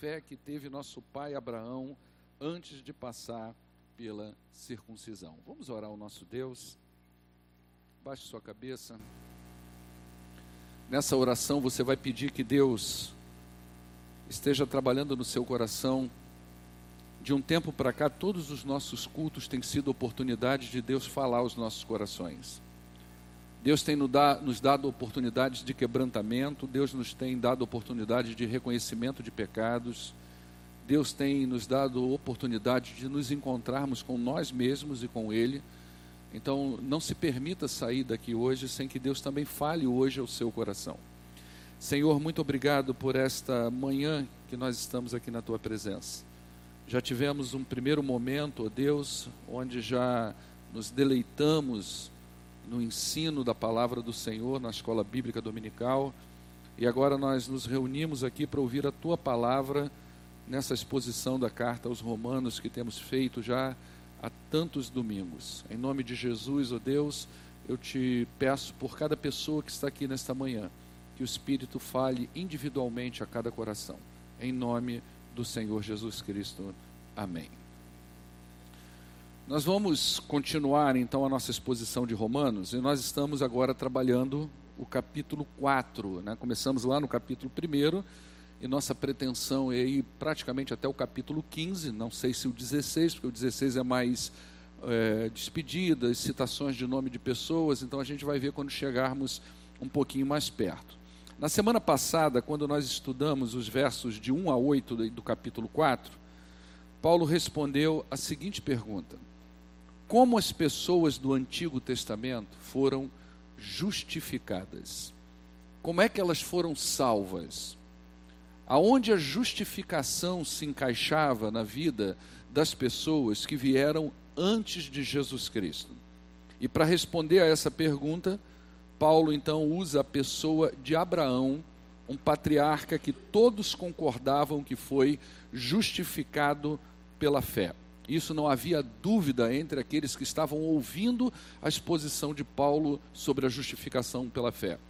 fé que teve nosso pai Abraão antes de passar pela circuncisão. Vamos orar ao nosso Deus. Baixe sua cabeça. Nessa oração você vai pedir que Deus esteja trabalhando no seu coração. De um tempo para cá, todos os nossos cultos têm sido oportunidades de Deus falar aos nossos corações. Deus tem nos dado oportunidades de quebrantamento, Deus nos tem dado oportunidades de reconhecimento de pecados, Deus tem nos dado oportunidade de nos encontrarmos com nós mesmos e com Ele. Então, não se permita sair daqui hoje sem que Deus também fale hoje ao seu coração. Senhor, muito obrigado por esta manhã que nós estamos aqui na tua presença. Já tivemos um primeiro momento, ó Deus, onde já nos deleitamos no ensino da palavra do Senhor na escola bíblica dominical. E agora nós nos reunimos aqui para ouvir a tua palavra nessa exposição da carta aos Romanos que temos feito já há tantos domingos. Em nome de Jesus, ó oh Deus, eu te peço por cada pessoa que está aqui nesta manhã, que o Espírito fale individualmente a cada coração. Em nome do Senhor Jesus Cristo. Amém. Nós vamos continuar então a nossa exposição de Romanos e nós estamos agora trabalhando o capítulo 4. Né? Começamos lá no capítulo 1 e nossa pretensão é ir praticamente até o capítulo 15, não sei se o 16, porque o 16 é mais é, despedidas, citações de nome de pessoas, então a gente vai ver quando chegarmos um pouquinho mais perto. Na semana passada, quando nós estudamos os versos de 1 a 8 do capítulo 4, Paulo respondeu a seguinte pergunta como as pessoas do Antigo Testamento foram justificadas. Como é que elas foram salvas? Aonde a justificação se encaixava na vida das pessoas que vieram antes de Jesus Cristo? E para responder a essa pergunta, Paulo então usa a pessoa de Abraão, um patriarca que todos concordavam que foi justificado pela fé. Isso não havia dúvida entre aqueles que estavam ouvindo a exposição de Paulo sobre a justificação pela fé.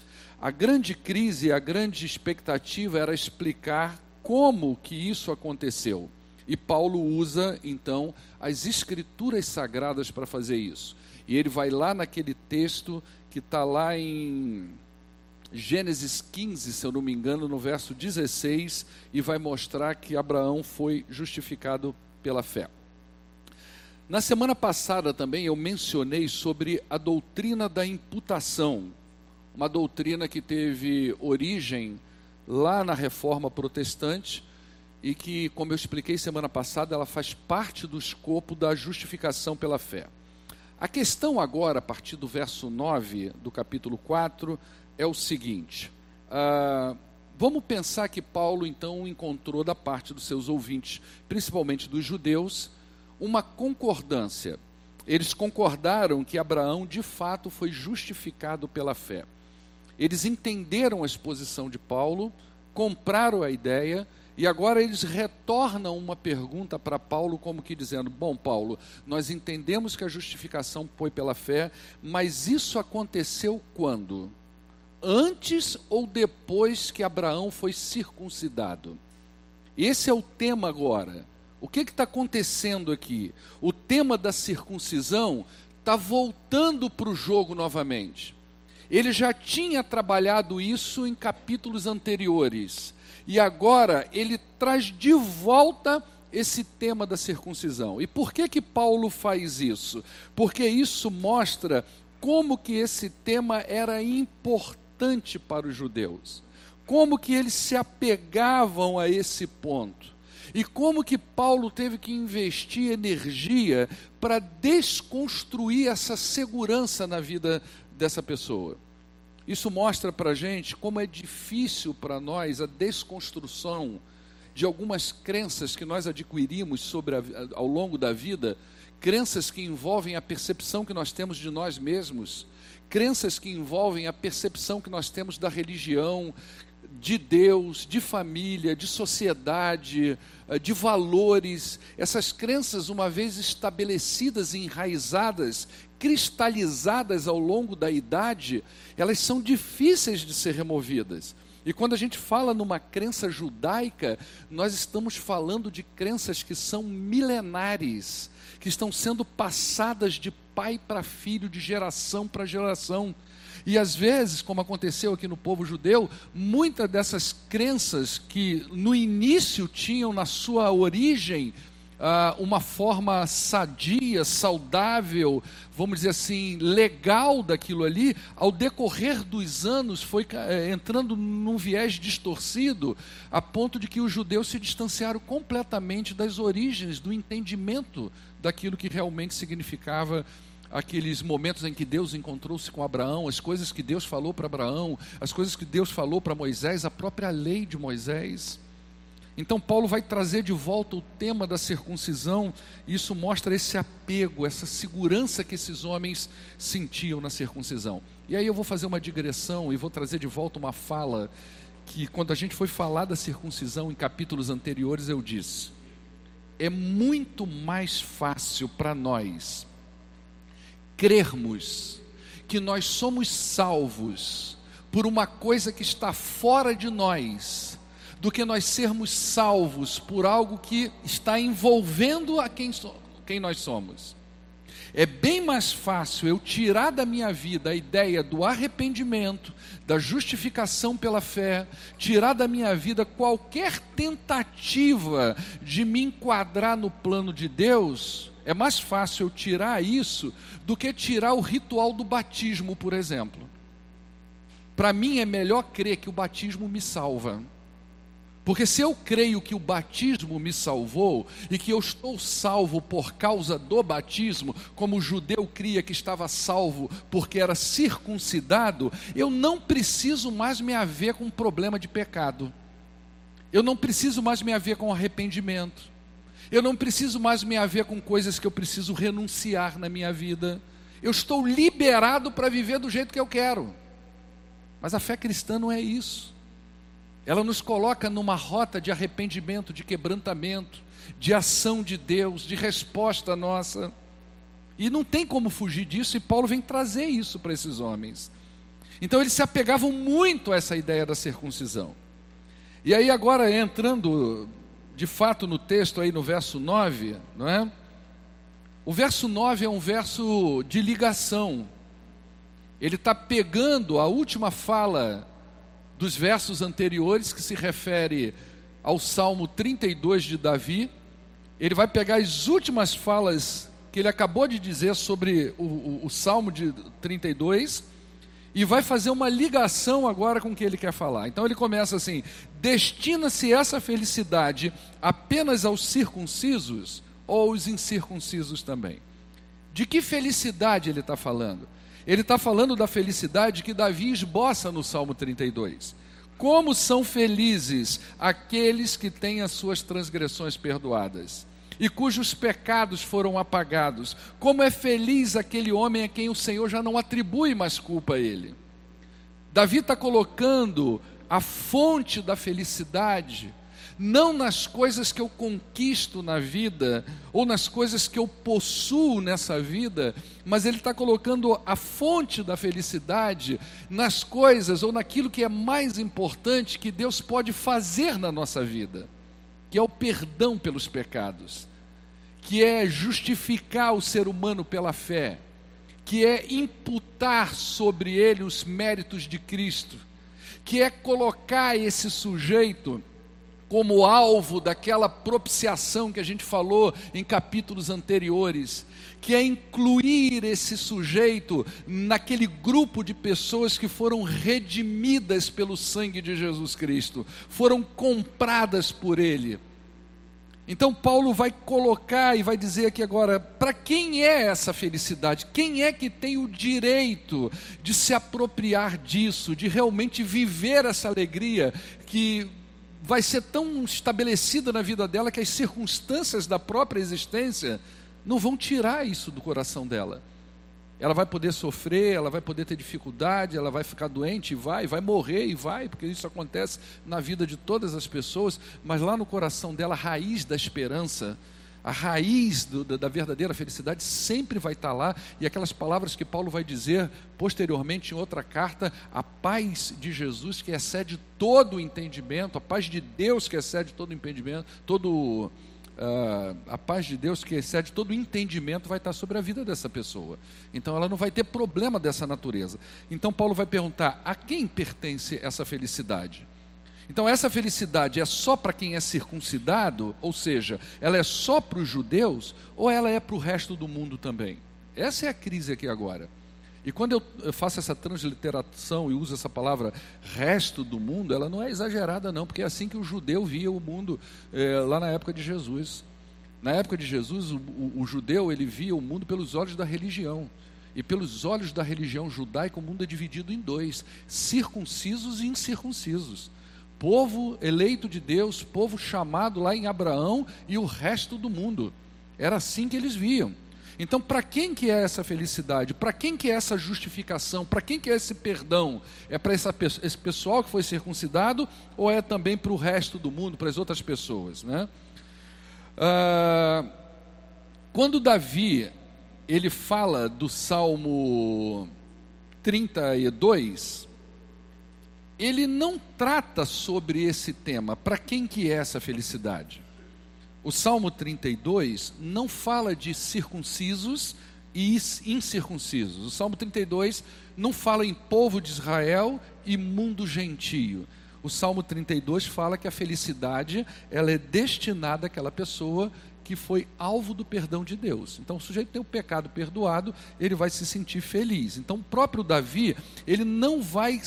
A grande crise, a grande expectativa era explicar como que isso aconteceu. E Paulo usa, então, as escrituras sagradas para fazer isso. E ele vai lá naquele texto que está lá em Gênesis 15, se eu não me engano, no verso 16, e vai mostrar que Abraão foi justificado pela fé. Na semana passada também eu mencionei sobre a doutrina da imputação, uma doutrina que teve origem lá na reforma protestante e que, como eu expliquei semana passada, ela faz parte do escopo da justificação pela fé. A questão agora, a partir do verso 9 do capítulo 4, é o seguinte: uh, vamos pensar que Paulo então encontrou da parte dos seus ouvintes, principalmente dos judeus, uma concordância. Eles concordaram que Abraão de fato foi justificado pela fé. Eles entenderam a exposição de Paulo, compraram a ideia e agora eles retornam uma pergunta para Paulo, como que dizendo: Bom, Paulo, nós entendemos que a justificação foi pela fé, mas isso aconteceu quando? Antes ou depois que Abraão foi circuncidado? Esse é o tema agora. O que está acontecendo aqui? O tema da circuncisão está voltando para o jogo novamente. Ele já tinha trabalhado isso em capítulos anteriores. E agora ele traz de volta esse tema da circuncisão. E por que que Paulo faz isso? Porque isso mostra como que esse tema era importante para os judeus. Como que eles se apegavam a esse ponto. E como que Paulo teve que investir energia para desconstruir essa segurança na vida dessa pessoa. Isso mostra para a gente como é difícil para nós a desconstrução de algumas crenças que nós adquirimos sobre a, ao longo da vida, crenças que envolvem a percepção que nós temos de nós mesmos, crenças que envolvem a percepção que nós temos da religião, de Deus, de família, de sociedade, eh, de valores, essas crenças, uma vez estabelecidas e enraizadas, cristalizadas ao longo da idade, elas são difíceis de ser removidas. E quando a gente fala numa crença judaica, nós estamos falando de crenças que são milenares, que estão sendo passadas de pai para filho, de geração para geração. E às vezes, como aconteceu aqui no povo judeu, muitas dessas crenças que no início tinham na sua origem uh, uma forma sadia, saudável, vamos dizer assim, legal daquilo ali, ao decorrer dos anos foi uh, entrando num viés distorcido, a ponto de que os judeus se distanciaram completamente das origens, do entendimento daquilo que realmente significava aqueles momentos em que Deus encontrou-se com Abraão, as coisas que Deus falou para Abraão, as coisas que Deus falou para Moisés, a própria lei de Moisés. Então, Paulo vai trazer de volta o tema da circuncisão, e isso mostra esse apego, essa segurança que esses homens sentiam na circuncisão. E aí eu vou fazer uma digressão e vou trazer de volta uma fala que, quando a gente foi falar da circuncisão em capítulos anteriores, eu disse: é muito mais fácil para nós crermos que nós somos salvos por uma coisa que está fora de nós do que nós sermos salvos por algo que está envolvendo a quem, quem nós somos. É bem mais fácil eu tirar da minha vida a ideia do arrependimento, da justificação pela fé, tirar da minha vida qualquer tentativa de me enquadrar no plano de Deus. É mais fácil eu tirar isso do que tirar o ritual do batismo, por exemplo. Para mim é melhor crer que o batismo me salva porque se eu creio que o batismo me salvou e que eu estou salvo por causa do batismo, como o judeu cria que estava salvo porque era circuncidado, eu não preciso mais me haver com um problema de pecado. Eu não preciso mais me haver com arrependimento. Eu não preciso mais me haver com coisas que eu preciso renunciar na minha vida. Eu estou liberado para viver do jeito que eu quero. Mas a fé cristã não é isso. Ela nos coloca numa rota de arrependimento, de quebrantamento, de ação de Deus, de resposta nossa. E não tem como fugir disso, e Paulo vem trazer isso para esses homens. Então eles se apegavam muito a essa ideia da circuncisão. E aí, agora entrando de fato no texto, aí no verso 9, não é? O verso 9 é um verso de ligação. Ele está pegando a última fala dos versos anteriores, que se refere ao Salmo 32 de Davi. Ele vai pegar as últimas falas que ele acabou de dizer sobre o, o, o Salmo de 32 e vai fazer uma ligação agora com o que ele quer falar. Então ele começa assim: destina-se essa felicidade apenas aos circuncisos ou aos incircuncisos também? De que felicidade ele está falando? Ele está falando da felicidade que Davi esboça no Salmo 32. Como são felizes aqueles que têm as suas transgressões perdoadas e cujos pecados foram apagados. Como é feliz aquele homem a quem o Senhor já não atribui mais culpa a ele. Davi está colocando a fonte da felicidade não nas coisas que eu conquisto na vida, ou nas coisas que eu possuo nessa vida, mas ele está colocando a fonte da felicidade nas coisas ou naquilo que é mais importante que Deus pode fazer na nossa vida, que é o perdão pelos pecados, que é justificar o ser humano pela fé, que é imputar sobre ele os méritos de Cristo, que é colocar esse sujeito como alvo daquela propiciação que a gente falou em capítulos anteriores, que é incluir esse sujeito naquele grupo de pessoas que foram redimidas pelo sangue de Jesus Cristo, foram compradas por Ele. Então, Paulo vai colocar e vai dizer aqui agora: para quem é essa felicidade? Quem é que tem o direito de se apropriar disso, de realmente viver essa alegria que vai ser tão estabelecida na vida dela que as circunstâncias da própria existência não vão tirar isso do coração dela. Ela vai poder sofrer, ela vai poder ter dificuldade, ela vai ficar doente e vai, vai morrer e vai, porque isso acontece na vida de todas as pessoas, mas lá no coração dela, a raiz da esperança A raiz do, da, da verdadeira felicidade sempre vai estar lá, e aquelas palavras que Paulo vai dizer posteriormente em outra carta, a paz de Jesus que excede todo o entendimento, a paz de Deus que excede todo o entendimento, todo Uh, a paz de Deus que excede todo entendimento vai estar sobre a vida dessa pessoa. Então ela não vai ter problema dessa natureza. Então Paulo vai perguntar: a quem pertence essa felicidade? Então, essa felicidade é só para quem é circuncidado, ou seja, ela é só para os judeus, ou ela é para o resto do mundo também? Essa é a crise aqui agora. E quando eu faço essa transliteração e uso essa palavra resto do mundo, ela não é exagerada, não, porque é assim que o judeu via o mundo é, lá na época de Jesus. Na época de Jesus, o, o, o judeu ele via o mundo pelos olhos da religião. E pelos olhos da religião judaica, o mundo é dividido em dois: circuncisos e incircuncisos povo eleito de Deus, povo chamado lá em Abraão e o resto do mundo. Era assim que eles viam. Então, para quem que é essa felicidade? Para quem que é essa justificação? Para quem que é esse perdão? É para esse pessoal que foi circuncidado ou é também para o resto do mundo, para as outras pessoas? Né? Ah, quando Davi ele fala do Salmo 32, ele não trata sobre esse tema. Para quem que é essa felicidade? O Salmo 32 não fala de circuncisos e incircuncisos. O Salmo 32 não fala em povo de Israel e mundo gentio. O Salmo 32 fala que a felicidade ela é destinada àquela pessoa que foi alvo do perdão de Deus. Então, o sujeito tem o pecado perdoado, ele vai se sentir feliz. Então, o próprio Davi, ele não vai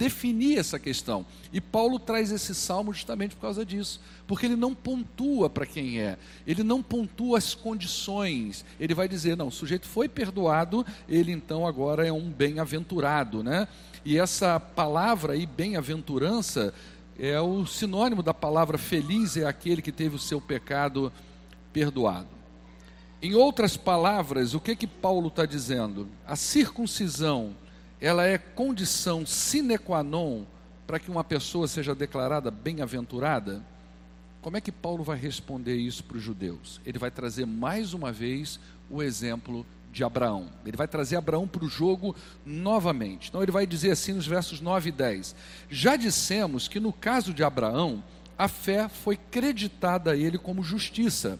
definir essa questão. E Paulo traz esse salmo justamente por causa disso, porque ele não pontua para quem é, ele não pontua as condições. Ele vai dizer: não, o sujeito foi perdoado, ele então agora é um bem-aventurado, né? E essa palavra aí, bem-aventurança, é o sinônimo da palavra feliz, é aquele que teve o seu pecado perdoado. Em outras palavras, o que que Paulo está dizendo? A circuncisão, ela é condição sine qua non para que uma pessoa seja declarada bem-aventurada? Como é que Paulo vai responder isso para os judeus? Ele vai trazer mais uma vez o exemplo de Abraão. Ele vai trazer Abraão para o jogo novamente. Então ele vai dizer assim nos versos 9 e 10: Já dissemos que no caso de Abraão, a fé foi creditada a ele como justiça.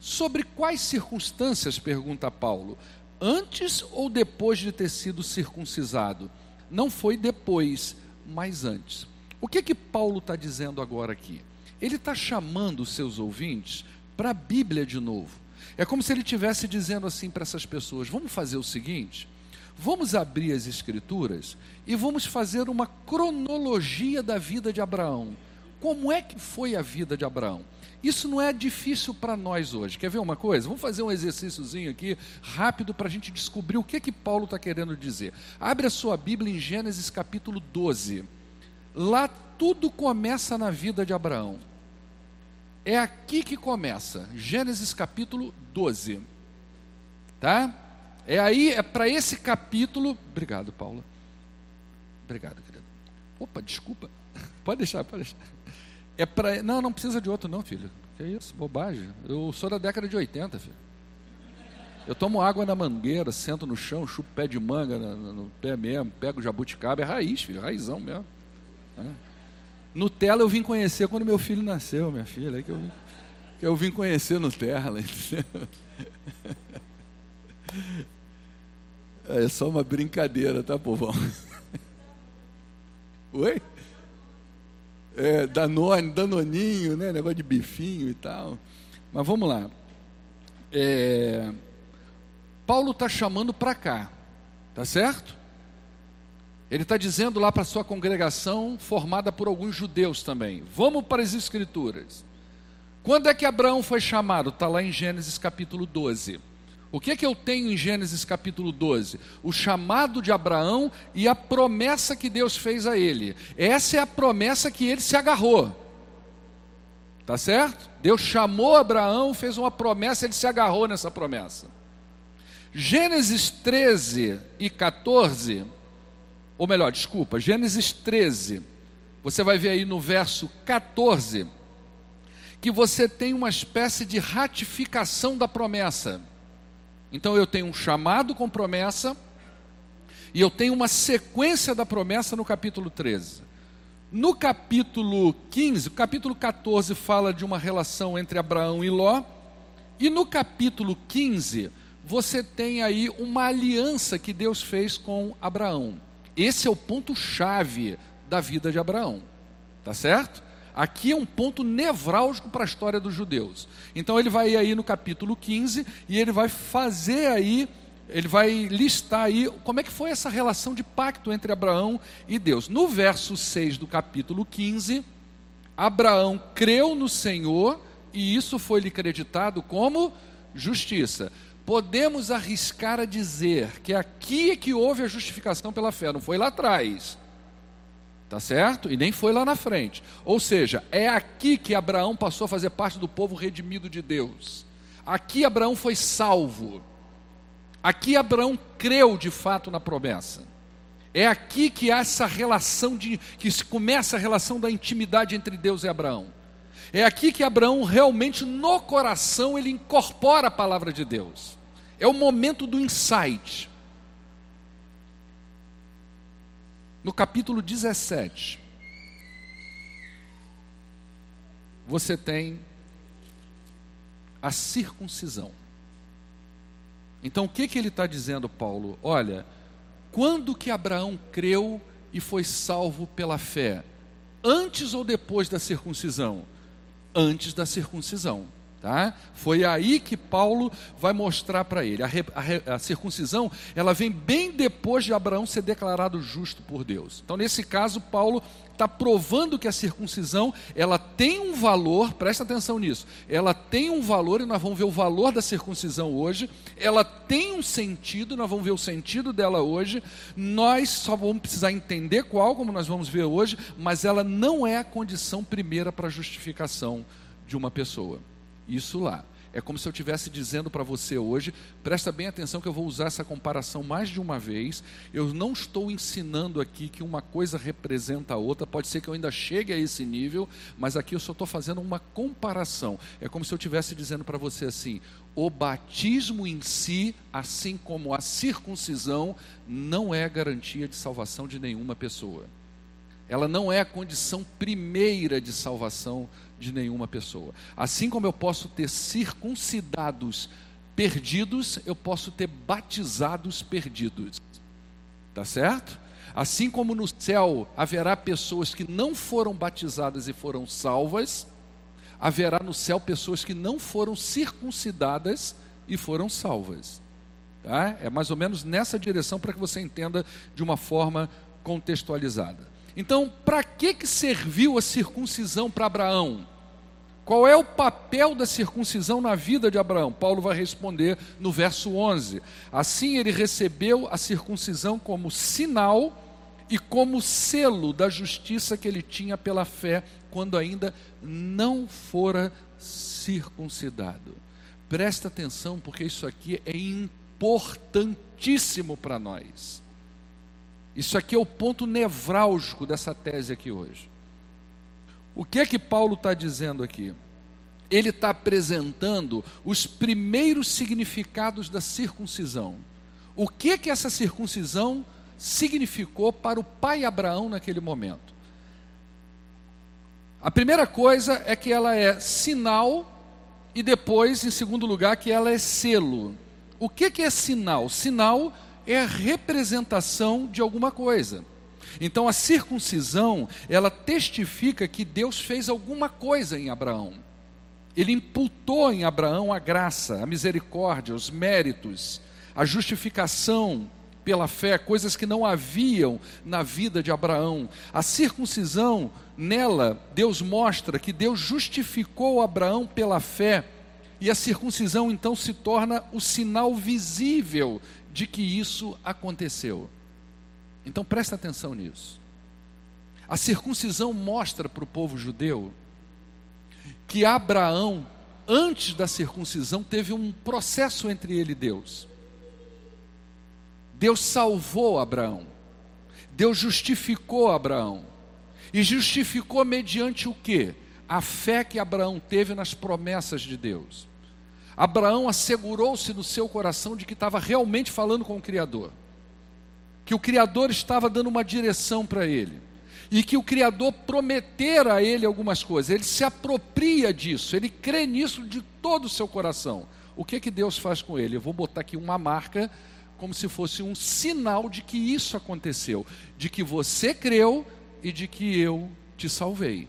Sobre quais circunstâncias, pergunta Paulo, antes ou depois de ter sido circuncisado? Não foi depois, mas antes. O que que Paulo está dizendo agora aqui? Ele está chamando os seus ouvintes para a Bíblia de novo. É como se ele estivesse dizendo assim para essas pessoas: vamos fazer o seguinte, vamos abrir as Escrituras e vamos fazer uma cronologia da vida de Abraão. Como é que foi a vida de Abraão? Isso não é difícil para nós hoje. Quer ver uma coisa? Vamos fazer um exercíciozinho aqui, rápido, para a gente descobrir o que, que Paulo está querendo dizer. Abre a sua Bíblia em Gênesis capítulo 12. Lá tudo começa na vida de Abraão. É aqui que começa. Gênesis capítulo 12. Tá? É aí, é para esse capítulo. Obrigado, Paula. Obrigado, querido. Opa, desculpa. Pode deixar, pode deixar. É para. Não, não precisa de outro, não, filho. Que isso, bobagem. Eu sou da década de 80, filho. Eu tomo água na mangueira, sento no chão, chupo pé de manga no, no pé mesmo, pego jabuticaba, é raiz, filho, raizão mesmo. É. Nutella eu vim conhecer quando meu filho nasceu, minha filha, aí que eu, que eu vim conhecer Nutella. Entendeu? É só uma brincadeira, tá, povão? Oi? É, Danone, Danoninho, né? negócio de bifinho e tal. Mas vamos lá. É, Paulo está chamando para cá, tá certo? Ele está dizendo lá para sua congregação, formada por alguns judeus também: vamos para as Escrituras. Quando é que Abraão foi chamado? Está lá em Gênesis capítulo 12. O que é que eu tenho em Gênesis capítulo 12? O chamado de Abraão e a promessa que Deus fez a ele. Essa é a promessa que ele se agarrou. Tá certo? Deus chamou Abraão, fez uma promessa, ele se agarrou nessa promessa. Gênesis 13 e 14, ou melhor, desculpa, Gênesis 13, você vai ver aí no verso 14, que você tem uma espécie de ratificação da promessa. Então eu tenho um chamado com promessa, e eu tenho uma sequência da promessa no capítulo 13. No capítulo 15, o capítulo 14 fala de uma relação entre Abraão e Ló, e no capítulo 15, você tem aí uma aliança que Deus fez com Abraão. Esse é o ponto chave da vida de Abraão. Tá certo? Aqui é um ponto nevrálgico para a história dos judeus. Então ele vai aí no capítulo 15 e ele vai fazer aí, ele vai listar aí como é que foi essa relação de pacto entre Abraão e Deus. No verso 6 do capítulo 15, Abraão creu no Senhor e isso foi lhe creditado como justiça. Podemos arriscar a dizer que aqui é que houve a justificação pela fé, não foi lá atrás. Tá certo? E nem foi lá na frente. Ou seja, é aqui que Abraão passou a fazer parte do povo redimido de Deus. Aqui Abraão foi salvo. Aqui Abraão creu de fato na promessa. É aqui que há essa relação de que se começa a relação da intimidade entre Deus e Abraão. É aqui que Abraão realmente no coração ele incorpora a palavra de Deus. É o momento do insight. No capítulo 17, você tem a circuncisão. Então o que, que ele está dizendo, Paulo? Olha, quando que Abraão creu e foi salvo pela fé? Antes ou depois da circuncisão? Antes da circuncisão. Tá? Foi aí que Paulo vai mostrar para ele. A, a, a, circuncisão, ela vem bem depois de Abraão ser declarado justo por Deus. Então, nesse caso, Paulo está provando que a circuncisão, ela tem um valor, presta atenção nisso, ela tem um valor, e nós vamos ver o valor da circuncisão hoje, ela tem um sentido, nós vamos ver o sentido dela hoje, nós só vamos precisar entender qual, como nós vamos ver hoje, mas ela não é a condição primeira para a justificação de uma pessoa isso lá. É como se eu estivesse dizendo para você hoje, presta bem atenção que eu vou usar essa comparação mais de uma vez. Eu não estou ensinando aqui que uma coisa representa a outra, pode ser que eu ainda chegue a esse nível, mas aqui eu só estou fazendo uma comparação. É como se eu estivesse dizendo para você assim: o batismo em si, assim como a circuncisão, não é garantia de salvação de nenhuma pessoa. Ela não é a condição primeira de salvação de nenhuma pessoa. Assim como eu posso ter circuncidados perdidos, eu posso ter batizados perdidos. Tá certo? Assim como no céu haverá pessoas que não foram batizadas e foram salvas, haverá no céu pessoas que não foram circuncidadas e foram salvas. Tá? É mais ou menos nessa direção para que você entenda de uma forma contextualizada. Então, para que, que serviu a circuncisão para Abraão? Qual é o papel da circuncisão na vida de Abraão? Paulo vai responder no verso 11. Assim ele recebeu a circuncisão como sinal e como selo da justiça que ele tinha pela fé quando ainda não fora circuncidado. Presta atenção, porque isso aqui é importantíssimo para nós. Isso aqui é o ponto nevrálgico dessa tese aqui hoje. O que é que Paulo está dizendo aqui? Ele está apresentando os primeiros significados da circuncisão. O que é que essa circuncisão significou para o pai Abraão naquele momento? A primeira coisa é que ela é sinal e depois, em segundo lugar, que ela é selo. O que, que é sinal? Sinal é a representação de alguma coisa. Então a circuncisão, ela testifica que Deus fez alguma coisa em Abraão. Ele imputou em Abraão a graça, a misericórdia, os méritos, a justificação pela fé, coisas que não haviam na vida de Abraão. A circuncisão, nela, Deus mostra que Deus justificou Abraão pela fé, e a circuncisão então se torna o sinal visível de que isso aconteceu. Então presta atenção nisso. A circuncisão mostra para o povo judeu que Abraão, antes da circuncisão, teve um processo entre ele e Deus. Deus salvou Abraão. Deus justificou Abraão. E justificou mediante o quê? a fé que Abraão teve nas promessas de Deus. Abraão assegurou-se no seu coração de que estava realmente falando com o Criador, que o Criador estava dando uma direção para ele, e que o Criador prometera a ele algumas coisas. Ele se apropria disso, ele crê nisso de todo o seu coração. O que que Deus faz com ele? Eu vou botar aqui uma marca como se fosse um sinal de que isso aconteceu, de que você creu e de que eu te salvei.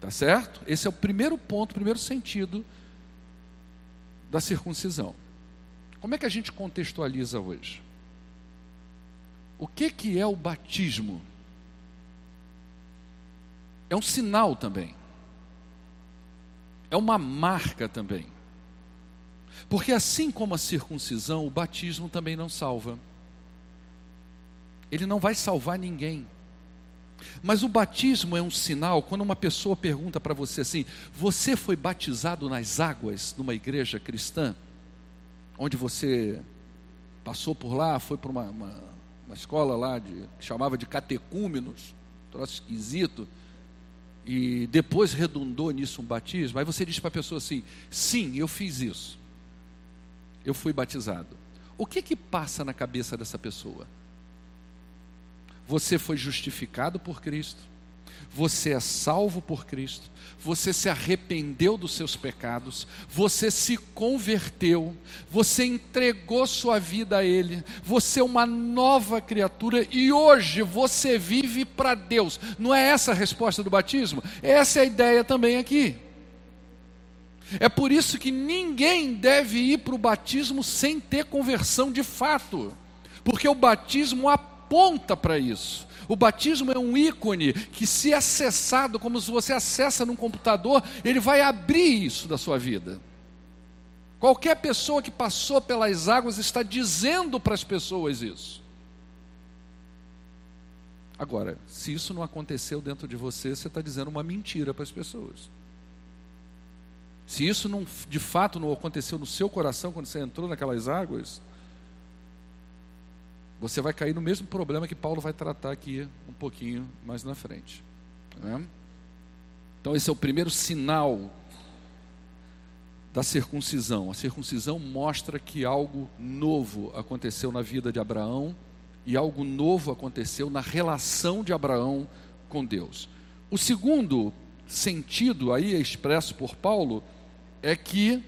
Tá certo? Esse é o primeiro ponto, o primeiro sentido da circuncisão. Como é que a gente contextualiza hoje? O que, que é o batismo? É um sinal também. É uma marca também. Porque assim como a circuncisão, o batismo também não salva. Ele não vai salvar ninguém. Mas o batismo é um sinal quando uma pessoa pergunta para você assim: Você foi batizado nas águas numa igreja cristã? Onde você passou por lá, foi para uma, uma, uma, escola lá de, que chamava de catecúmenos, troço esquisito, e depois redundou nisso um batismo. Aí você diz para a pessoa assim: Sim, eu fiz isso. Eu fui batizado. O que que passa na cabeça dessa pessoa? Você foi justificado por Cristo, você é salvo por Cristo, você se arrependeu dos seus pecados, você se converteu, você entregou sua vida a Ele, você é uma nova criatura e hoje você vive para Deus. Não é essa a resposta do batismo? Essa é a ideia também aqui. É por isso que ninguém deve ir para o batismo sem ter conversão de fato, porque o batismo aponta aponta para isso. O batismo é um ícone que, se acessado, como se você acessa num computador, ele vai abrir isso da sua vida. Qualquer pessoa que passou pelas águas está dizendo para as pessoas isso. Agora, se isso não aconteceu dentro de você, você está dizendo uma mentira para as pessoas. Se isso não, de fato não aconteceu no seu coração quando você entrou naquelas águas, você vai cair no mesmo problema que Paulo vai tratar aqui um pouquinho mais na frente. Né? Então, esse é o primeiro sinal da circuncisão. A circuncisão mostra que algo novo aconteceu na vida de Abraão e algo novo aconteceu na relação de Abraão com Deus. O segundo sentido aí expresso por Paulo é que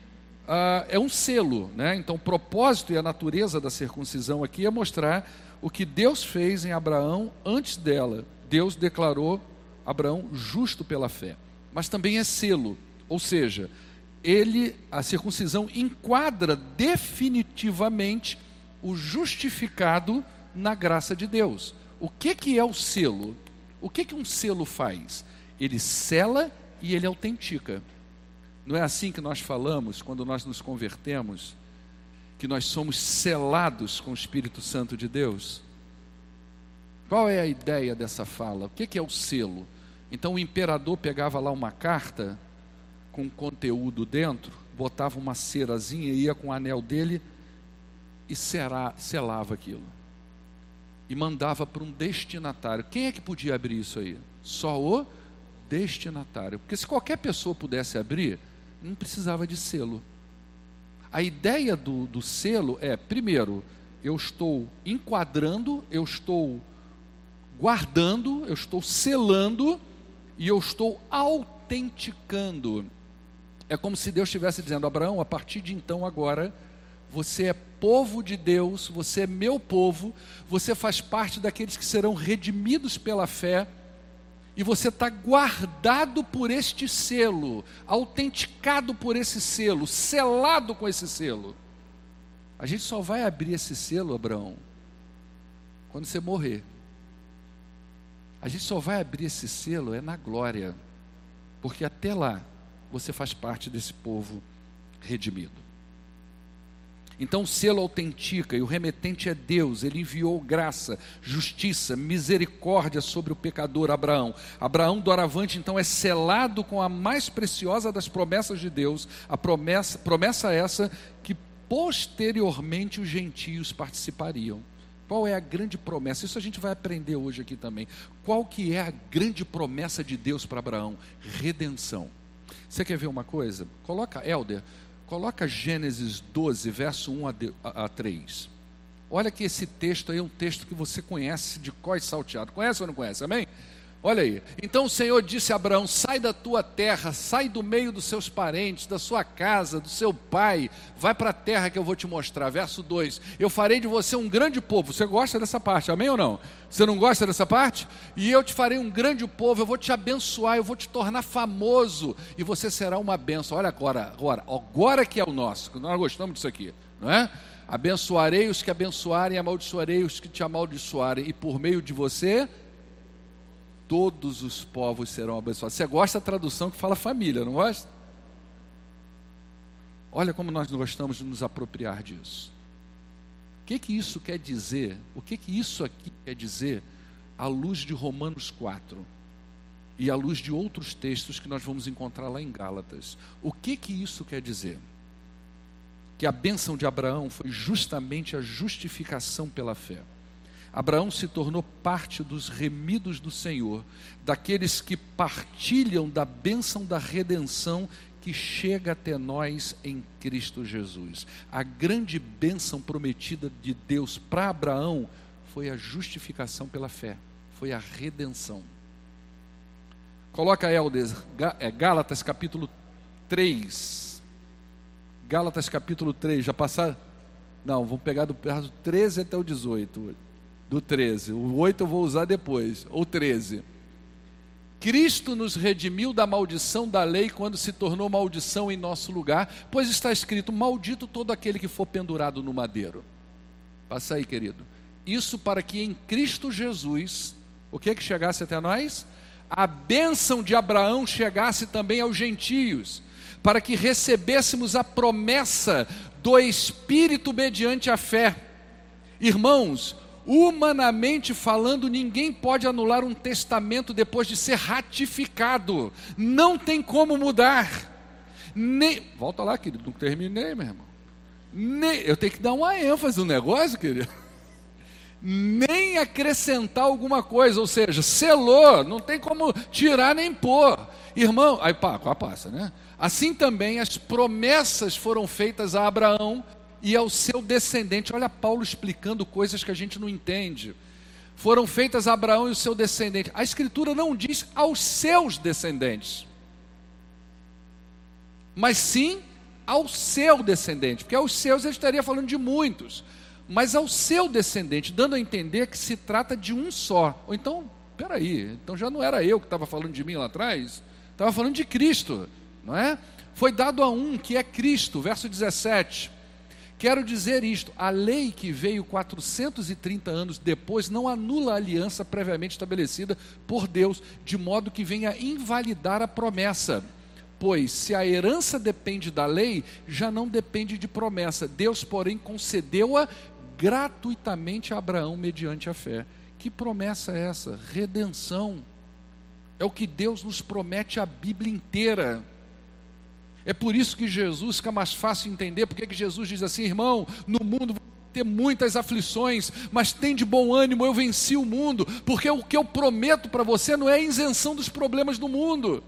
ah, é um selo, né? Então, o propósito e a natureza da circuncisão aqui é mostrar o que Deus fez em Abraão antes dela. Deus declarou Abraão justo pela fé, mas também é selo, ou seja, ele, a circuncisão enquadra definitivamente o justificado na graça de Deus. O que, que é o selo? O que, que um selo faz? Ele sela e ele autentica. Não é assim que nós falamos quando nós nos convertemos? Que nós somos selados com o Espírito Santo de Deus? Qual é a ideia dessa fala? O que é o selo? Então o imperador pegava lá uma carta com conteúdo dentro, botava uma cerazinha, ia com o anel dele e selava aquilo. E mandava para um destinatário. Quem é que podia abrir isso aí? Só o destinatário. Porque se qualquer pessoa pudesse abrir, não precisava de selo. A ideia do, do selo é, primeiro, eu estou enquadrando, eu estou guardando, eu estou selando e eu estou autenticando. É como se Deus estivesse dizendo: Abraão, a partir de então, agora, você é povo de Deus, você é meu povo, você faz parte daqueles que serão redimidos pela fé e você está guardado por este selo, autenticado por esse selo, selado com esse selo. A gente só vai abrir esse selo, Abraão, quando você morrer. A gente só vai abrir esse selo é na glória, porque até lá você faz parte desse povo redimido. Então o selo autentica e o remetente é Deus, ele enviou graça, justiça, misericórdia sobre o pecador Abraão. Abraão doravante então é selado com a mais preciosa das promessas de Deus, a promessa, promessa essa que posteriormente os gentios participariam. Qual é a grande promessa? Isso a gente vai aprender hoje aqui também. Qual que é a grande promessa de Deus para Abraão? Redenção. Você quer ver uma coisa? Coloca, Helder, coloca Gênesis 12, verso 1 a 3. Olha que esse texto aí é um texto que você conhece de cós salteado. Conhece ou não conhece? Amém? Olha aí. Então o Senhor disse a Abraão: Sai da tua terra, sai do meio dos seus parentes, da sua casa, do seu pai, vai para a terra que eu vou te mostrar. Verso 2: Eu farei de você um grande povo. Você gosta dessa parte, amém ou não? Você não gosta dessa parte? E eu te farei um grande povo, eu vou te abençoar, eu vou te tornar famoso, e você será uma bênção. Olha agora, agora, agora que é o nosso, nós gostamos disso aqui, não é? Abençoarei os que abençoarem, amaldiçoarei os que te amaldiçoarem, e por meio de você todos os povos serão abençoados. Você gosta da tradução que fala família, não gosta? Olha como nós gostamos de nos apropriar disso. O que que isso quer dizer? O que que isso aqui quer dizer à luz de Romanos 4 e à luz de outros textos que nós vamos encontrar lá em Gálatas? O que que isso quer dizer? Que a bênção de Abraão foi justamente a justificação pela fé. Abraão se tornou parte dos remidos do Senhor, daqueles que partilham da bênção da redenção que chega até nós em Cristo Jesus. A grande bênção prometida de Deus para Abraão foi a justificação pela fé, foi a redenção. Coloca Helder, é, Gálatas capítulo 3. Gálatas capítulo 3, já passaram? Não, vamos pegar do verso 13 até o 18 do 13. O 8 eu vou usar depois, ou 13. Cristo nos redimiu da maldição da lei quando se tornou maldição em nosso lugar, pois está escrito: Maldito todo aquele que for pendurado no madeiro. Passa aí, querido. Isso para que em Cristo Jesus, o que que chegasse até nós? A bênção de Abraão chegasse também aos gentios, para que recebêssemos a promessa do Espírito mediante a fé. Irmãos, Humanamente falando, ninguém pode anular um testamento depois de ser ratificado. Não tem como mudar. Nem... Volta lá, querido, não terminei, meu irmão. Nem... Eu tenho que dar uma ênfase no negócio, querido. Nem acrescentar alguma coisa, ou seja, selou, não tem como tirar nem pôr. Irmão, aí pá, passa, né? Assim também as promessas foram feitas a Abraão e ao seu descendente. Olha Paulo explicando coisas que a gente não entende. Foram feitas a Abraão e o seu descendente. A Escritura não diz aos seus descendentes, mas sim ao seu descendente, porque aos seus ele estaria falando de muitos, mas ao seu descendente, dando a entender que se trata de um só. Ou então, peraí, então já não era eu que estava falando de mim lá atrás, estava falando de Cristo, não é? Foi dado a um que é Cristo, verso 17 Quero dizer isto: a lei que veio 430 anos depois não anula a aliança previamente estabelecida por Deus, de modo que venha invalidar a promessa. Pois se a herança depende da lei, já não depende de promessa. Deus, porém, concedeu-a gratuitamente a Abraão mediante a fé. Que promessa é essa? Redenção. É o que Deus nos promete a Bíblia inteira. É por isso que Jesus fica mais fácil entender, porque que Jesus diz assim, irmão, no mundo ter muitas aflições, mas tem de bom ânimo, eu venci o mundo, porque o que eu prometo para você não é a isenção dos problemas do mundo.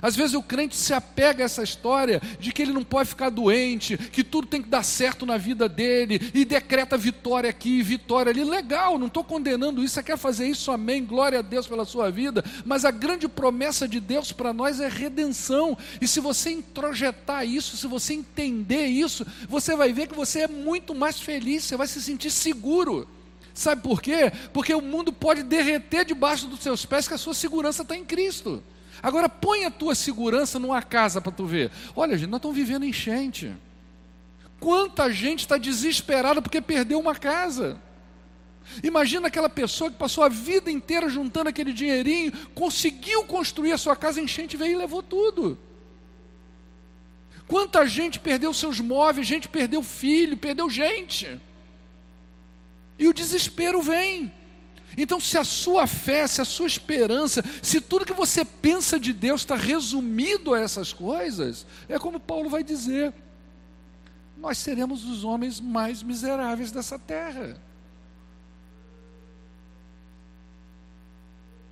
Às vezes o crente se apega a essa história de que ele não pode ficar doente, que tudo tem que dar certo na vida dele, e decreta vitória aqui, vitória ali. Legal, não estou condenando isso, você quer fazer isso, amém, glória a Deus pela sua vida, mas a grande promessa de Deus para nós é redenção, e se você introjetar isso, se você entender isso, você vai ver que você é muito mais feliz, você vai se sentir seguro. Sabe por quê? Porque o mundo pode derreter debaixo dos seus pés, que a sua segurança está em Cristo. Agora põe a tua segurança numa casa para tu ver. Olha, gente, nós estamos vivendo enchente. Quanta gente está desesperada porque perdeu uma casa. Imagina aquela pessoa que passou a vida inteira juntando aquele dinheirinho, conseguiu construir a sua casa, enchente veio e levou tudo. Quanta gente perdeu seus móveis, gente perdeu filho, perdeu gente. E o desespero vem. Então, se a sua fé, se a sua esperança, se tudo que você pensa de Deus está resumido a essas coisas, é como Paulo vai dizer: nós seremos os homens mais miseráveis dessa terra.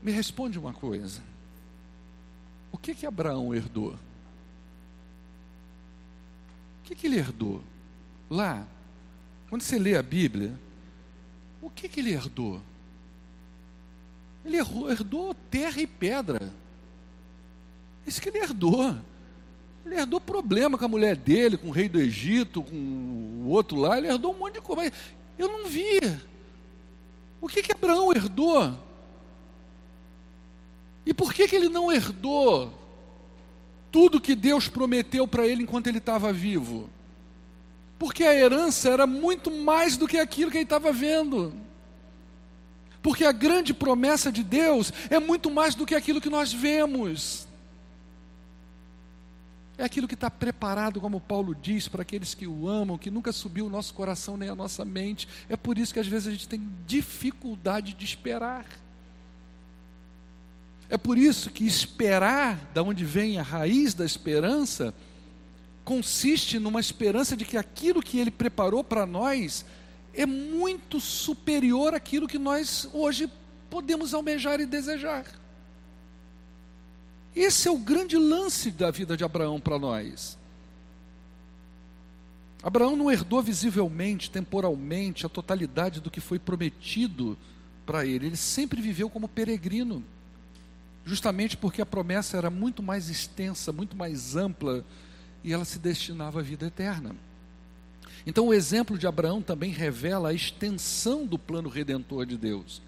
Me responde uma coisa: o que que Abraão herdou? O que, que ele herdou? Lá, quando você lê a Bíblia, o que, que ele herdou? Ele herdou terra e pedra. Isso que ele herdou. Ele herdou problema com a mulher dele, com o rei do Egito, com o outro lá. Ele herdou um monte de coisa. Eu não vi. O que que Abraão herdou? E por que, que ele não herdou tudo que Deus prometeu para ele enquanto ele estava vivo? Porque a herança era muito mais do que aquilo que ele estava vendo. Porque a grande promessa de Deus é muito mais do que aquilo que nós vemos. É aquilo que está preparado, como Paulo diz, para aqueles que o amam, que nunca subiu o nosso coração nem a nossa mente. É por isso que às vezes a gente tem dificuldade de esperar. É por isso que esperar, da onde vem a raiz da esperança, consiste numa esperança de que aquilo que ele preparou para nós é muito superior àquilo que nós hoje podemos almejar e desejar. Esse é o grande lance da vida de Abraão para nós. Abraão não herdou visivelmente, temporalmente, a totalidade do que foi prometido para ele. Ele sempre viveu como peregrino, justamente porque a promessa era muito mais extensa, muito mais ampla, e ela se destinava à vida eterna. Então, o exemplo de Abraão também revela a extensão do plano redentor de Deus.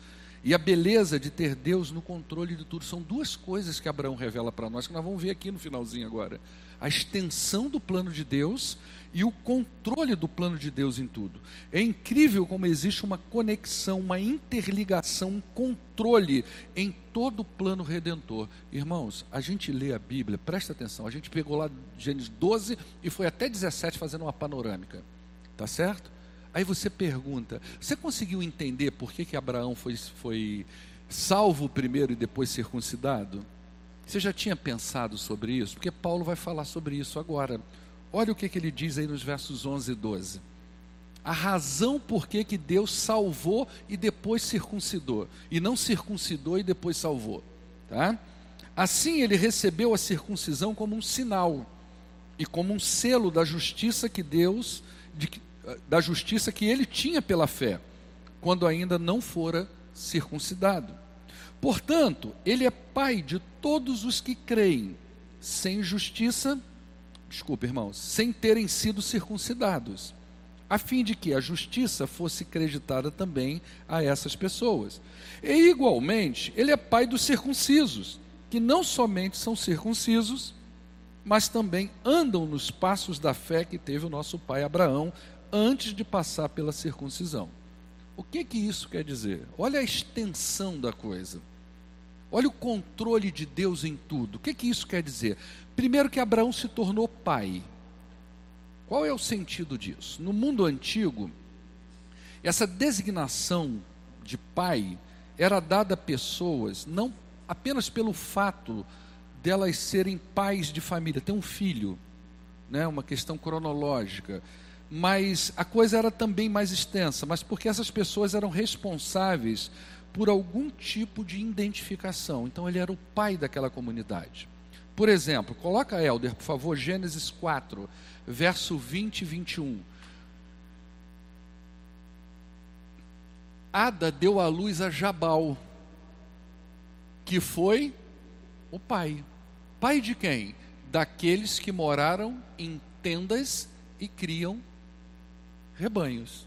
E a beleza de ter Deus no controle de tudo. São duas coisas que Abraão revela para nós, que nós vamos ver aqui no finalzinho agora: a extensão do plano de Deus e o controle do plano de Deus em tudo. É incrível como existe uma conexão, uma interligação, um controle em todo o plano redentor. Irmãos, a gente lê a Bíblia, presta atenção, a gente pegou lá Gênesis 12 e foi até 17 fazendo uma panorâmica. Tá certo? Aí você pergunta: você conseguiu entender por que, que Abraão foi, foi salvo primeiro e depois circuncidado? Você já tinha pensado sobre isso? Porque Paulo vai falar sobre isso agora. Olha o que, que ele diz aí nos versos 11 e 12. A razão por que, que Deus salvou e depois circuncidou, e não circuncidou e depois salvou. Tá? Assim ele recebeu a circuncisão como um sinal e como um selo da justiça que Deus, de, da justiça que ele tinha pela fé, quando ainda não fora circuncidado. Portanto, ele é pai de todos os que creem, sem justiça, desculpe, irmãos, sem terem sido circuncidados, a fim de que a justiça fosse creditada também a essas pessoas. E igualmente, ele é pai dos circuncisos, que não somente são circuncisos, mas também andam nos passos da fé que teve o nosso pai Abraão, antes de passar pela circuncisão. O que que isso quer dizer? Olha a extensão da coisa. Olha o controle de Deus em tudo. O que que isso quer dizer? Primeiro que Abraão se tornou pai. Qual é o sentido disso? No mundo antigo, essa designação de pai era dada a pessoas não apenas pelo fato delas serem pais de família, ter um filho, né, uma questão cronológica mas a coisa era também mais extensa, mas porque essas pessoas eram responsáveis por algum tipo de identificação. Então ele era o pai daquela comunidade. Por exemplo, coloca Helder, por favor, Gênesis 4, verso 20 e 21. Ada deu à luz a Jabal, que foi o pai. Pai de quem? Daqueles que moraram em tendas e criam rebanhos.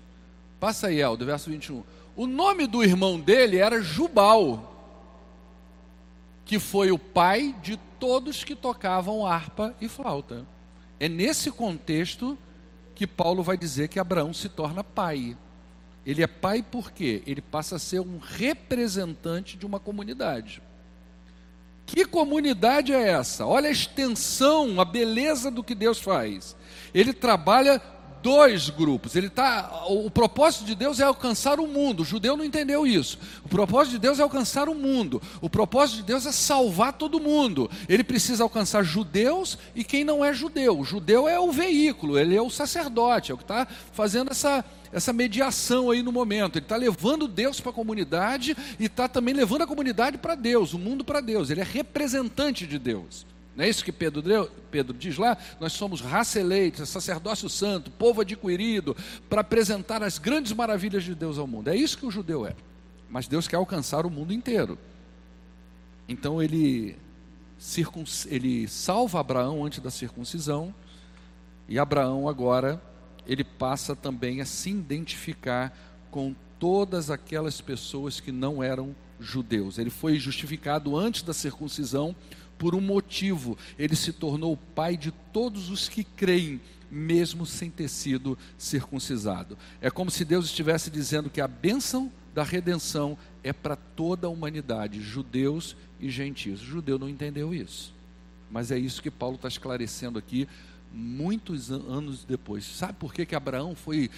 Passa aí, Eldo, verso 21. O nome do irmão dele era Jubal, que foi o pai de todos que tocavam harpa e flauta. É nesse contexto que Paulo vai dizer que Abraão se torna pai. Ele é pai porque ele passa a ser um representante de uma comunidade. Que comunidade é essa? Olha a extensão, a beleza do que Deus faz. Ele trabalha dois grupos. Ele tá, o propósito de Deus é alcançar o mundo. O judeu não entendeu isso. O propósito de Deus é alcançar o mundo. O propósito de Deus é salvar todo mundo. Ele precisa alcançar judeus e quem não é judeu. O judeu é o veículo, ele é o sacerdote, é o que está fazendo essa essa mediação aí no momento. Ele está levando Deus para a comunidade e está também levando a comunidade para Deus, o mundo para Deus. Ele é representante de Deus. Não é isso que Pedro, Pedro diz lá? Nós somos raça eleita, sacerdócio santo, povo adquirido, para apresentar as grandes maravilhas de Deus ao mundo. É isso que o judeu é. Mas Deus quer alcançar o mundo inteiro. Então ele, ele salva Abraão antes da circuncisão, e Abraão agora ele passa também a se identificar com todas aquelas pessoas que não eram judeus. Ele foi justificado antes da circuncisão por um motivo. Ele se tornou o pai de todos os que creem, mesmo sem ter sido circuncisado. É como se Deus estivesse dizendo que a bênção da redenção é para toda a humanidade, judeus e gentios. O judeu não entendeu isso. Mas é isso que Paulo está esclarecendo aqui muitos anos depois. Sabe por que, que Abraão foi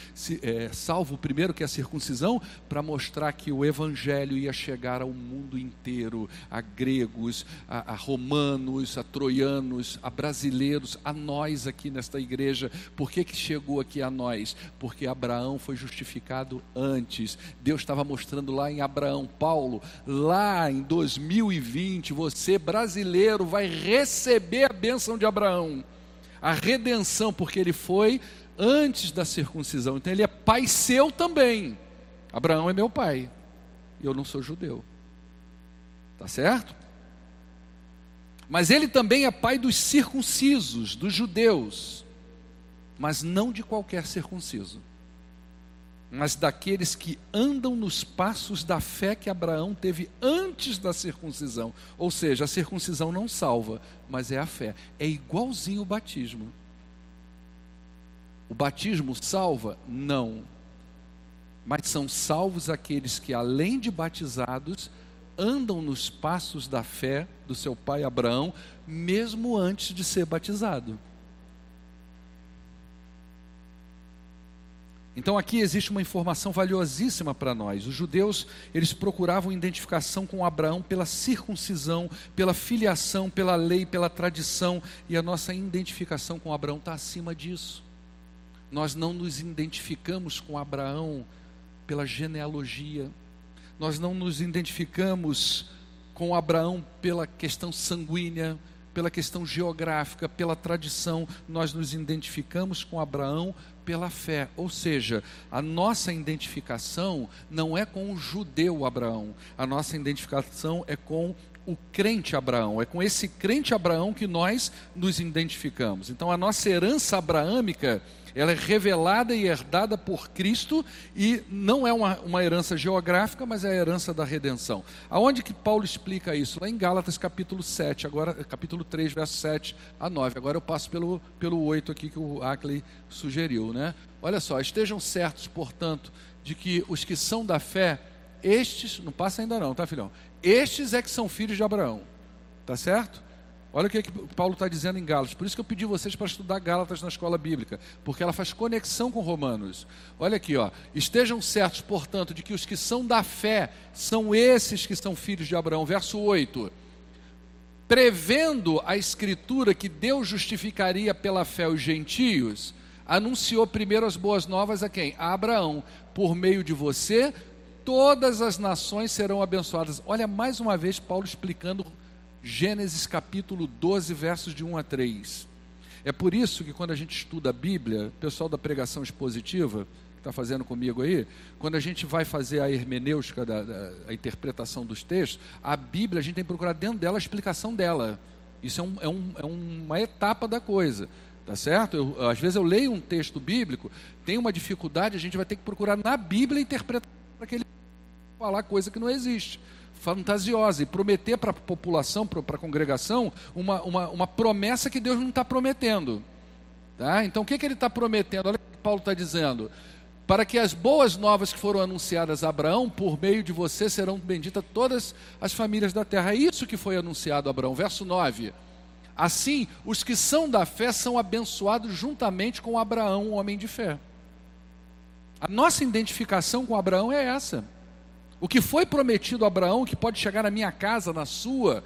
é, salvo primeiro que a circuncisão? Para mostrar que o evangelho ia chegar ao mundo inteiro, a gregos, a, a, romanos, a troianos, a brasileiros, a nós aqui nesta igreja. Por que, que chegou aqui a nós? Porque Abraão foi justificado antes. Deus estava mostrando lá em Abraão, Paulo, lá em 2020, você brasileiro vai receber a bênção de Abraão a redenção, porque ele foi antes da circuncisão. Então ele é pai seu também. Abraão é meu pai. E eu não sou judeu. Tá certo? Mas ele também é pai dos circuncisos, dos judeus. Mas não de qualquer circunciso. Mas daqueles que andam nos passos da fé que Abraão teve antes da circuncisão. Ou seja, a circuncisão não salva, mas é a fé. É igualzinho o batismo. O batismo salva? Não. Mas são salvos aqueles que, além de batizados, andam nos passos da fé do seu pai Abraão, mesmo antes de ser batizado. Então aqui existe uma informação valiosíssima para nós. Os judeus, eles procuravam identificação com Abraão pela circuncisão, pela filiação, pela lei, pela tradição, e a nossa identificação com Abraão está acima disso. Nós não nos identificamos com Abraão pela genealogia, nós não nos identificamos com Abraão pela questão sanguínea, pela questão geográfica, pela tradição, nós nos identificamos com Abraão pela fé. Ou seja, a nossa identificação não é com o judeu Abraão, a nossa identificação é com o crente Abraão. É com esse crente Abraão que nós nos identificamos. Então a nossa herança abraâmica ela é revelada e herdada por Cristo e não é uma, uma herança geográfica, mas é a herança da redenção. Aonde que Paulo explica isso? Lá em Gálatas capítulo 7, agora capítulo 3, verso 7 a 9. Agora eu passo pelo, pelo 8 aqui que o Ackley sugeriu, né? Olha só, estejam certos, portanto, de que os que são da fé, estes, não passa ainda não, tá filhão? Estes é que são filhos de Abraão. Tá certo? Olha o que, é que Paulo está dizendo em Gálatas. Por isso que eu pedi vocês para estudar Gálatas na escola bíblica, porque ela faz conexão com Romanos. Olha aqui, ó. Estejam certos, portanto, de que os que são da fé são esses que são filhos de Abraão. Verso 8. Prevendo a escritura que Deus justificaria pela fé os gentios, anunciou primeiro as boas novas a quem? A Abraão. Por meio de você, todas as nações serão abençoadas. Olha mais uma vez Paulo explicando Gênesis capítulo 12, versos de 1 a 3. É por isso que quando a gente estuda a Bíblia, o pessoal da pregação expositiva, que está fazendo comigo aí, quando a gente vai fazer a hermenêutica, da, da, a interpretação dos textos, a Bíblia a gente tem que procurar dentro dela a explicação dela. Isso é, um, é, um, é uma etapa da coisa. Tá certo? Eu, às vezes eu leio um texto bíblico, tem uma dificuldade, a gente vai ter que procurar na Bíblia interpretar para que ele falar coisa que não existe fantasiosa e prometer para a população, para a congregação, uma, uma, uma promessa que Deus não está prometendo. Tá? Então o que, que ele está prometendo? Olha o que Paulo está dizendo. Para que as boas novas que foram anunciadas a Abraão, por meio de você serão benditas todas as famílias da terra. É isso que foi anunciado a Abraão. Verso 9. Assim, os que são da fé são abençoados juntamente com Abraão, o homem de fé. A nossa identificação com Abraão é essa. O que foi prometido a Abraão, que pode chegar na minha casa, na sua,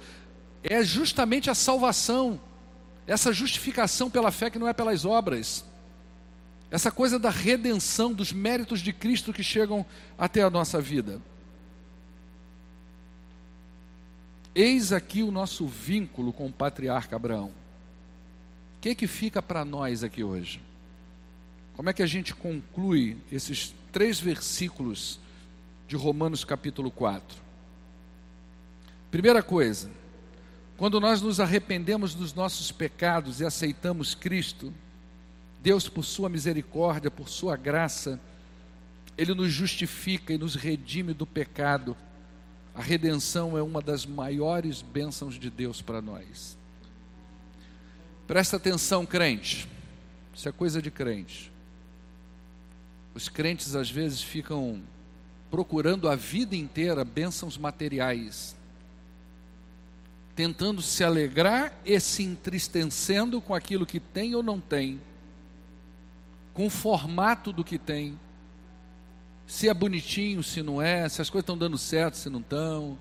é justamente a salvação, essa justificação pela fé que não é pelas obras, essa coisa da redenção, dos méritos de Cristo que chegam até a nossa vida. Eis aqui o nosso vínculo com o patriarca Abraão. O que, que fica para nós aqui hoje? Como é que a gente conclui esses três versículos de Romanos capítulo 4? Primeira coisa, quando nós nos arrependemos dos nossos pecados e aceitamos Cristo, Deus, por Sua misericórdia, por Sua graça, Ele nos justifica e nos redime do pecado. A redenção é uma das maiores bênçãos de Deus para nós. Presta atenção, crente, isso é coisa de crente. Os crentes às vezes ficam procurando a vida inteira bênçãos materiais tentando se alegrar e se entristecendo com aquilo que tem ou não tem, com o formato do que tem, se é bonitinho, se não é, se as coisas estão dando certo, se não estão.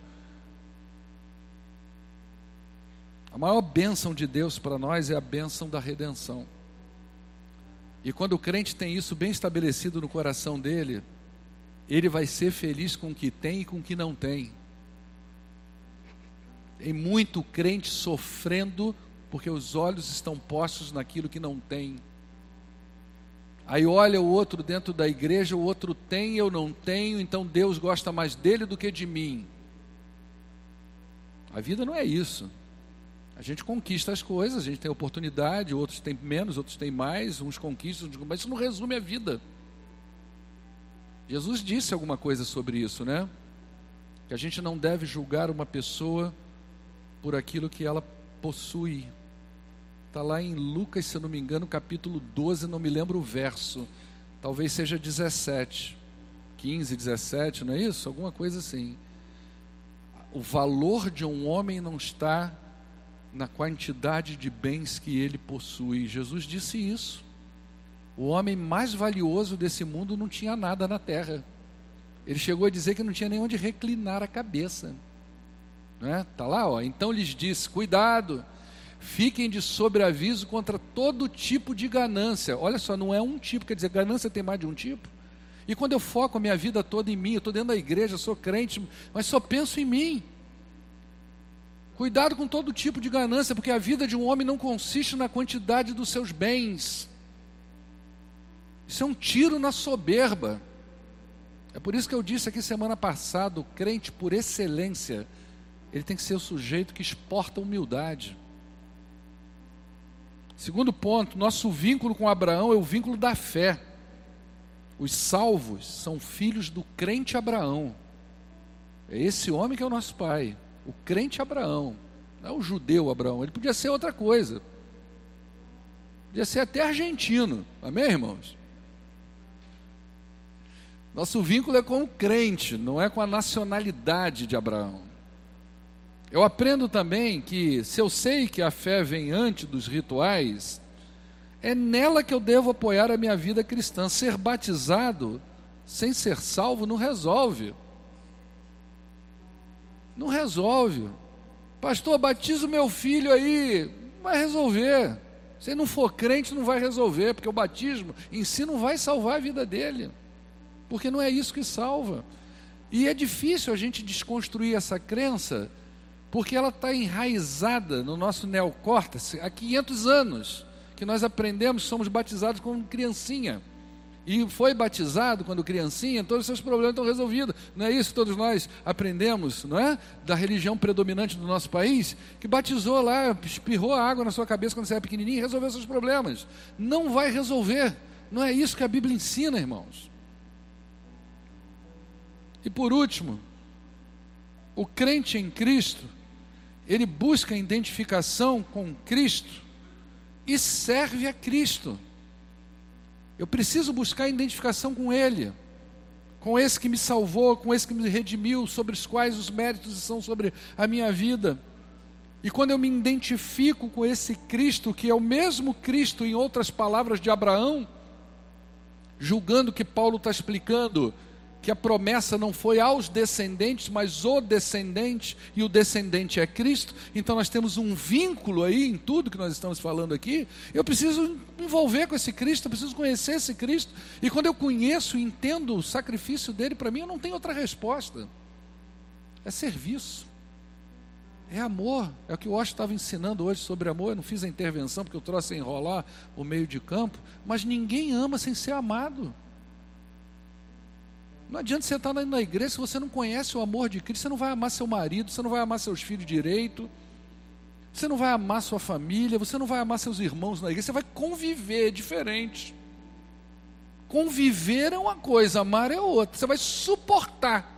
A maior bênção de Deus para nós é a bênção da redenção. E quando o crente tem isso bem estabelecido no coração dele, ele vai ser feliz com o que tem e com o que não tem. Tem muito crente sofrendo porque os olhos estão postos naquilo que não tem. Aí olha o outro dentro da igreja, o outro tem, eu não tenho, então Deus gosta mais dele do que de mim. A vida não é isso. A gente conquista as coisas, a gente tem oportunidade, outros têm menos, outros têm mais, uns conquistam, mas isso não resume a vida. Jesus disse alguma coisa sobre isso, né? Que a gente não deve julgar uma pessoa por aquilo que ela possui. Está lá em Lucas, se eu não me engano, capítulo 12, não me lembro o verso. Talvez seja 17, 15, 17, não é isso? Alguma coisa assim. O valor de um homem não está na quantidade de bens que ele possui. Jesus disse isso. O homem mais valioso desse mundo não tinha nada na terra. Ele chegou a dizer que não tinha nem onde reclinar a cabeça. Né? Tá lá, ó. Então lhes disse: cuidado, fiquem de sobreaviso contra todo tipo de ganância. Olha só, não é um tipo, quer dizer, ganância tem mais de um tipo. E quando eu foco a minha vida toda em mim, eu estou dentro da igreja, sou crente, mas só penso em mim. Cuidado com todo tipo de ganância, porque a vida de um homem não consiste na quantidade dos seus bens. Isso é um tiro na soberba. É por isso que eu disse aqui semana passada: o crente por excelência ele tem que ser o sujeito que exporta humildade. Segundo ponto, nosso vínculo com Abraão é o vínculo da fé. Os salvos são filhos do crente Abraão. É esse homem que é o nosso pai, o crente Abraão, não é o judeu Abraão, ele podia ser outra coisa. Podia ser até argentino, amém, irmãos? Nosso vínculo é com o crente, não é com a nacionalidade de Abraão. Eu aprendo também que, se eu sei que a fé vem antes dos rituais, é nela que eu devo apoiar a minha vida cristã. Ser batizado sem ser salvo não resolve. Não resolve. Pastor, batiza o meu filho aí. Vai resolver. Se não for crente, não vai resolver, porque o batismo em si não vai salvar a vida dele. Porque não é isso que salva. E é difícil a gente desconstruir essa crença porque ela está enraizada no nosso neocórtex há 500 anos, que nós aprendemos, somos batizados como criancinha. E foi batizado quando criancinha, todos os seus problemas estão resolvidos. Não é isso que todos nós aprendemos, não é? Da religião predominante do nosso país, que batizou lá, espirrou a água na sua cabeça quando você era pequenininho e resolveu seus problemas. Não vai resolver. Não é isso que a Bíblia ensina, irmãos. E por último, o crente em Cristo ele busca identificação com Cristo e serve a Cristo. Eu preciso buscar identificação com Ele, com esse que me salvou, com esse que me redimiu, sobre os quais os méritos são sobre a minha vida. E quando eu me identifico com esse Cristo, que é o mesmo Cristo, em outras palavras, de Abraão, julgando que Paulo está explicando que a promessa não foi aos descendentes, mas o descendente, e o descendente é Cristo, então nós temos um vínculo aí em tudo que nós estamos falando aqui. Eu preciso me envolver com esse Cristo, eu preciso conhecer esse Cristo, e quando eu conheço e entendo o sacrifício dele, para mim eu não tenho outra resposta. É serviço. É amor, é o que o Osho estava ensinando hoje sobre amor. Eu não fiz a intervenção porque eu trouxe a enrolar o meio de campo, mas ninguém ama sem ser amado. Não adianta você estar na igreja se você não conhece o amor de Cristo, você não vai amar seu marido, você não vai amar seus filhos direito, você não vai amar sua família, você não vai amar seus irmãos na igreja, você vai conviver diferente. Conviver é uma coisa, amar é outra. Você vai suportar.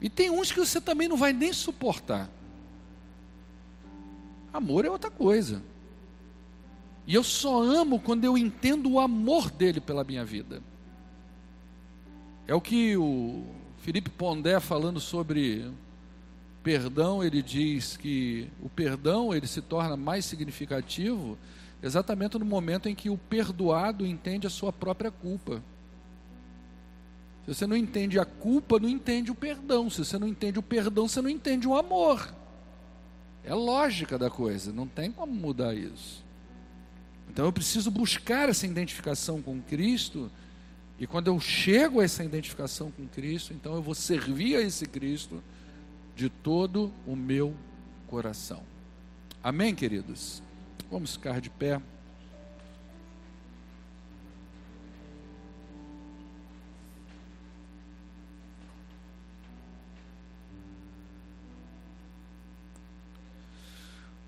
E tem uns que você também não vai nem suportar. Amor é outra coisa. E eu só amo quando eu entendo o amor dele pela minha vida. É o que o Felipe Pondé falando sobre perdão, ele diz que o perdão ele se torna mais significativo exatamente no momento em que o perdoado entende a sua própria culpa. Se você não entende a culpa, não entende o perdão. Se você não entende o perdão, você não entende o amor. É lógica da coisa, não tem como mudar isso. Então eu preciso buscar essa identificação com Cristo e quando eu chego a essa identificação com Cristo, então eu vou servir a esse Cristo de todo o meu coração. Amém, queridos? Vamos ficar de pé.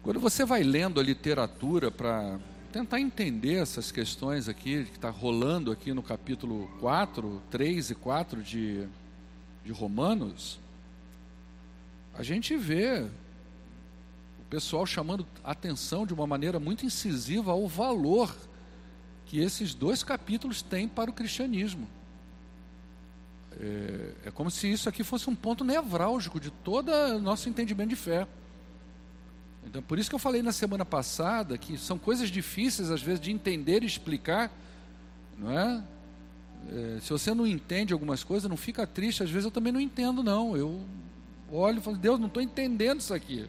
Quando você vai lendo a literatura para tentar entender essas questões aqui, que está rolando aqui no capítulo 4, 3 e 4 de, de Romanos, a gente vê o pessoal chamando atenção de uma maneira muito incisiva ao valor que esses dois capítulos têm para o cristianismo. É, é como se isso aqui fosse um ponto nevrálgico de todo o nosso entendimento de fé. Então, por isso que eu falei na semana passada que são coisas difíceis, às vezes, de entender e explicar, não é? é se você não entende algumas coisas, não fica triste. Às vezes eu também não entendo, não. Eu olho e falo, Deus, não estou entendendo isso aqui.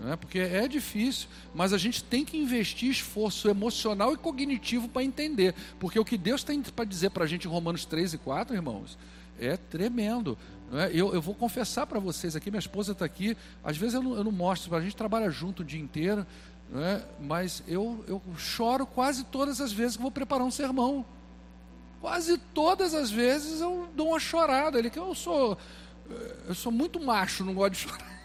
Não é? Porque é difícil, mas a gente tem que investir esforço emocional e cognitivo para entender. Porque o que Deus tem para dizer para a gente em Romanos 3 e 4, irmãos, é tremendo. É? Eu, eu, vou confessar para vocês aqui, minha esposa está aqui, às vezes eu não, eu não mostro, a gente trabalha junto o dia inteiro, é? mas eu, eu choro quase todas as vezes que vou preparar um sermão. Quase todas as vezes eu dou uma chorada. Ele que eu sou, eh, eu sou muito macho, não gosto de chorar.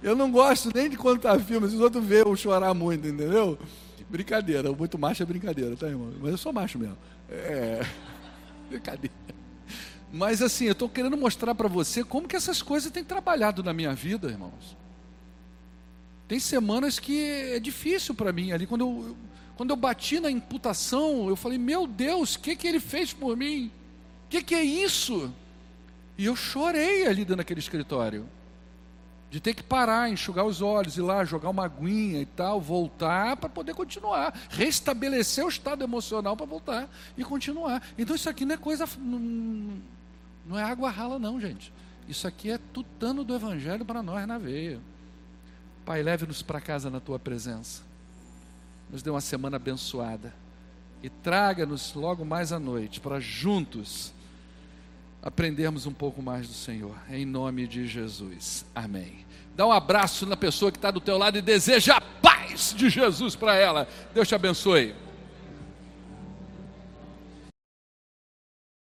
Eu não gosto nem de contar filmes, os outros veem eu chorar muito, entendeu? Brincadeira, muito macho é brincadeira, tá, irmão? Mas eu sou macho mesmo. É. Brincadeira. Mas assim, eu estou querendo mostrar para você como que essas coisas têm trabalhado na minha vida, irmãos. Tem semanas que é difícil para mim ali, quando eu, quando eu bati na imputação, eu falei, meu Deus, o que, que ele fez por mim? O que, que é isso? E eu chorei ali dentro daquele escritório. De ter que parar, enxugar os olhos, ir lá, jogar uma aguinha e tal, voltar para poder continuar. Restabelecer o estado emocional para voltar e continuar. Então isso aqui não é coisa. Não, não é água rala, não, gente. Isso aqui é tutano do Evangelho para nós na veia. Pai, leve-nos para casa na tua presença. Nos dê uma semana abençoada. E traga-nos logo mais à noite para juntos aprendermos um pouco mais do Senhor. Em nome de Jesus. Amém. Dá um abraço na pessoa que está do teu lado e deseja a paz de Jesus para ela. Deus te abençoe.